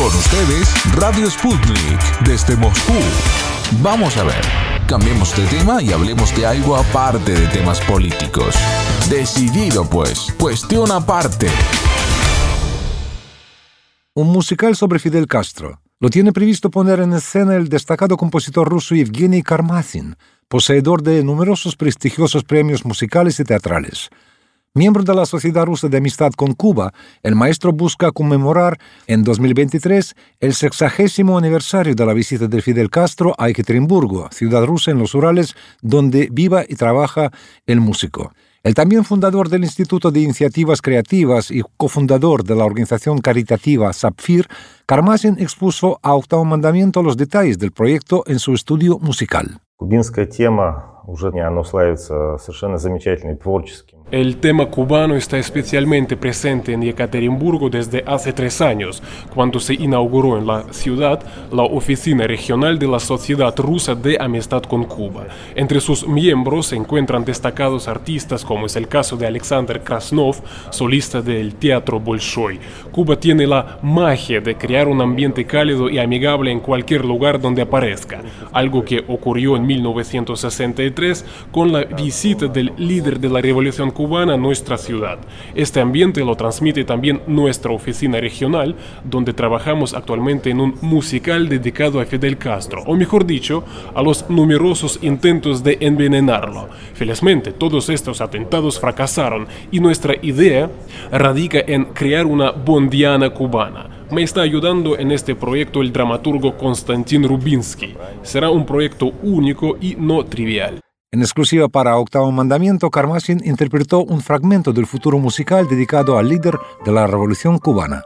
Con ustedes, Radio Sputnik, desde Moscú. Vamos a ver, cambiemos de tema y hablemos de algo aparte de temas políticos. Decidido pues, cuestión aparte. Un musical sobre Fidel Castro. Lo tiene previsto poner en escena el destacado compositor ruso Evgeny Karmazin, poseedor de numerosos prestigiosos premios musicales y teatrales. Miembro de la Sociedad Rusa de Amistad con Cuba, el maestro busca conmemorar en 2023 el sexagésimo aniversario de la visita de Fidel Castro a Ekaterimburgo, ciudad rusa en los Urales, donde viva y trabaja el músico. El también fundador del Instituto de Iniciativas Creativas y cofundador de la organización caritativa Sapfir, Karmazin expuso a Octavo Mandamiento los detalles del proyecto en su estudio musical. El tema cubano está especialmente presente en Ekaterimburgo desde hace tres años, cuando se inauguró en la ciudad la Oficina Regional de la Sociedad Rusa de Amistad con Cuba. Entre sus miembros se encuentran destacados artistas como es el caso de Alexander Krasnov, solista del Teatro Bolshoi. Cuba tiene la magia de crear un ambiente cálido y amigable en cualquier lugar donde aparezca, algo que ocurrió en 1963 con la visita del líder de la Revolución cubana a nuestra ciudad. Este ambiente lo transmite también nuestra oficina regional, donde trabajamos actualmente en un musical dedicado a Fidel Castro, o mejor dicho, a los numerosos intentos de envenenarlo. Felizmente, todos estos atentados fracasaron y nuestra idea radica en crear una bondiana cubana. Me está ayudando en este proyecto el dramaturgo Konstantin Rubinsky. Será un proyecto único y no trivial. En exclusiva para Octavo Mandamiento, Karmazin interpretó un fragmento del futuro musical dedicado al líder de la Revolución cubana.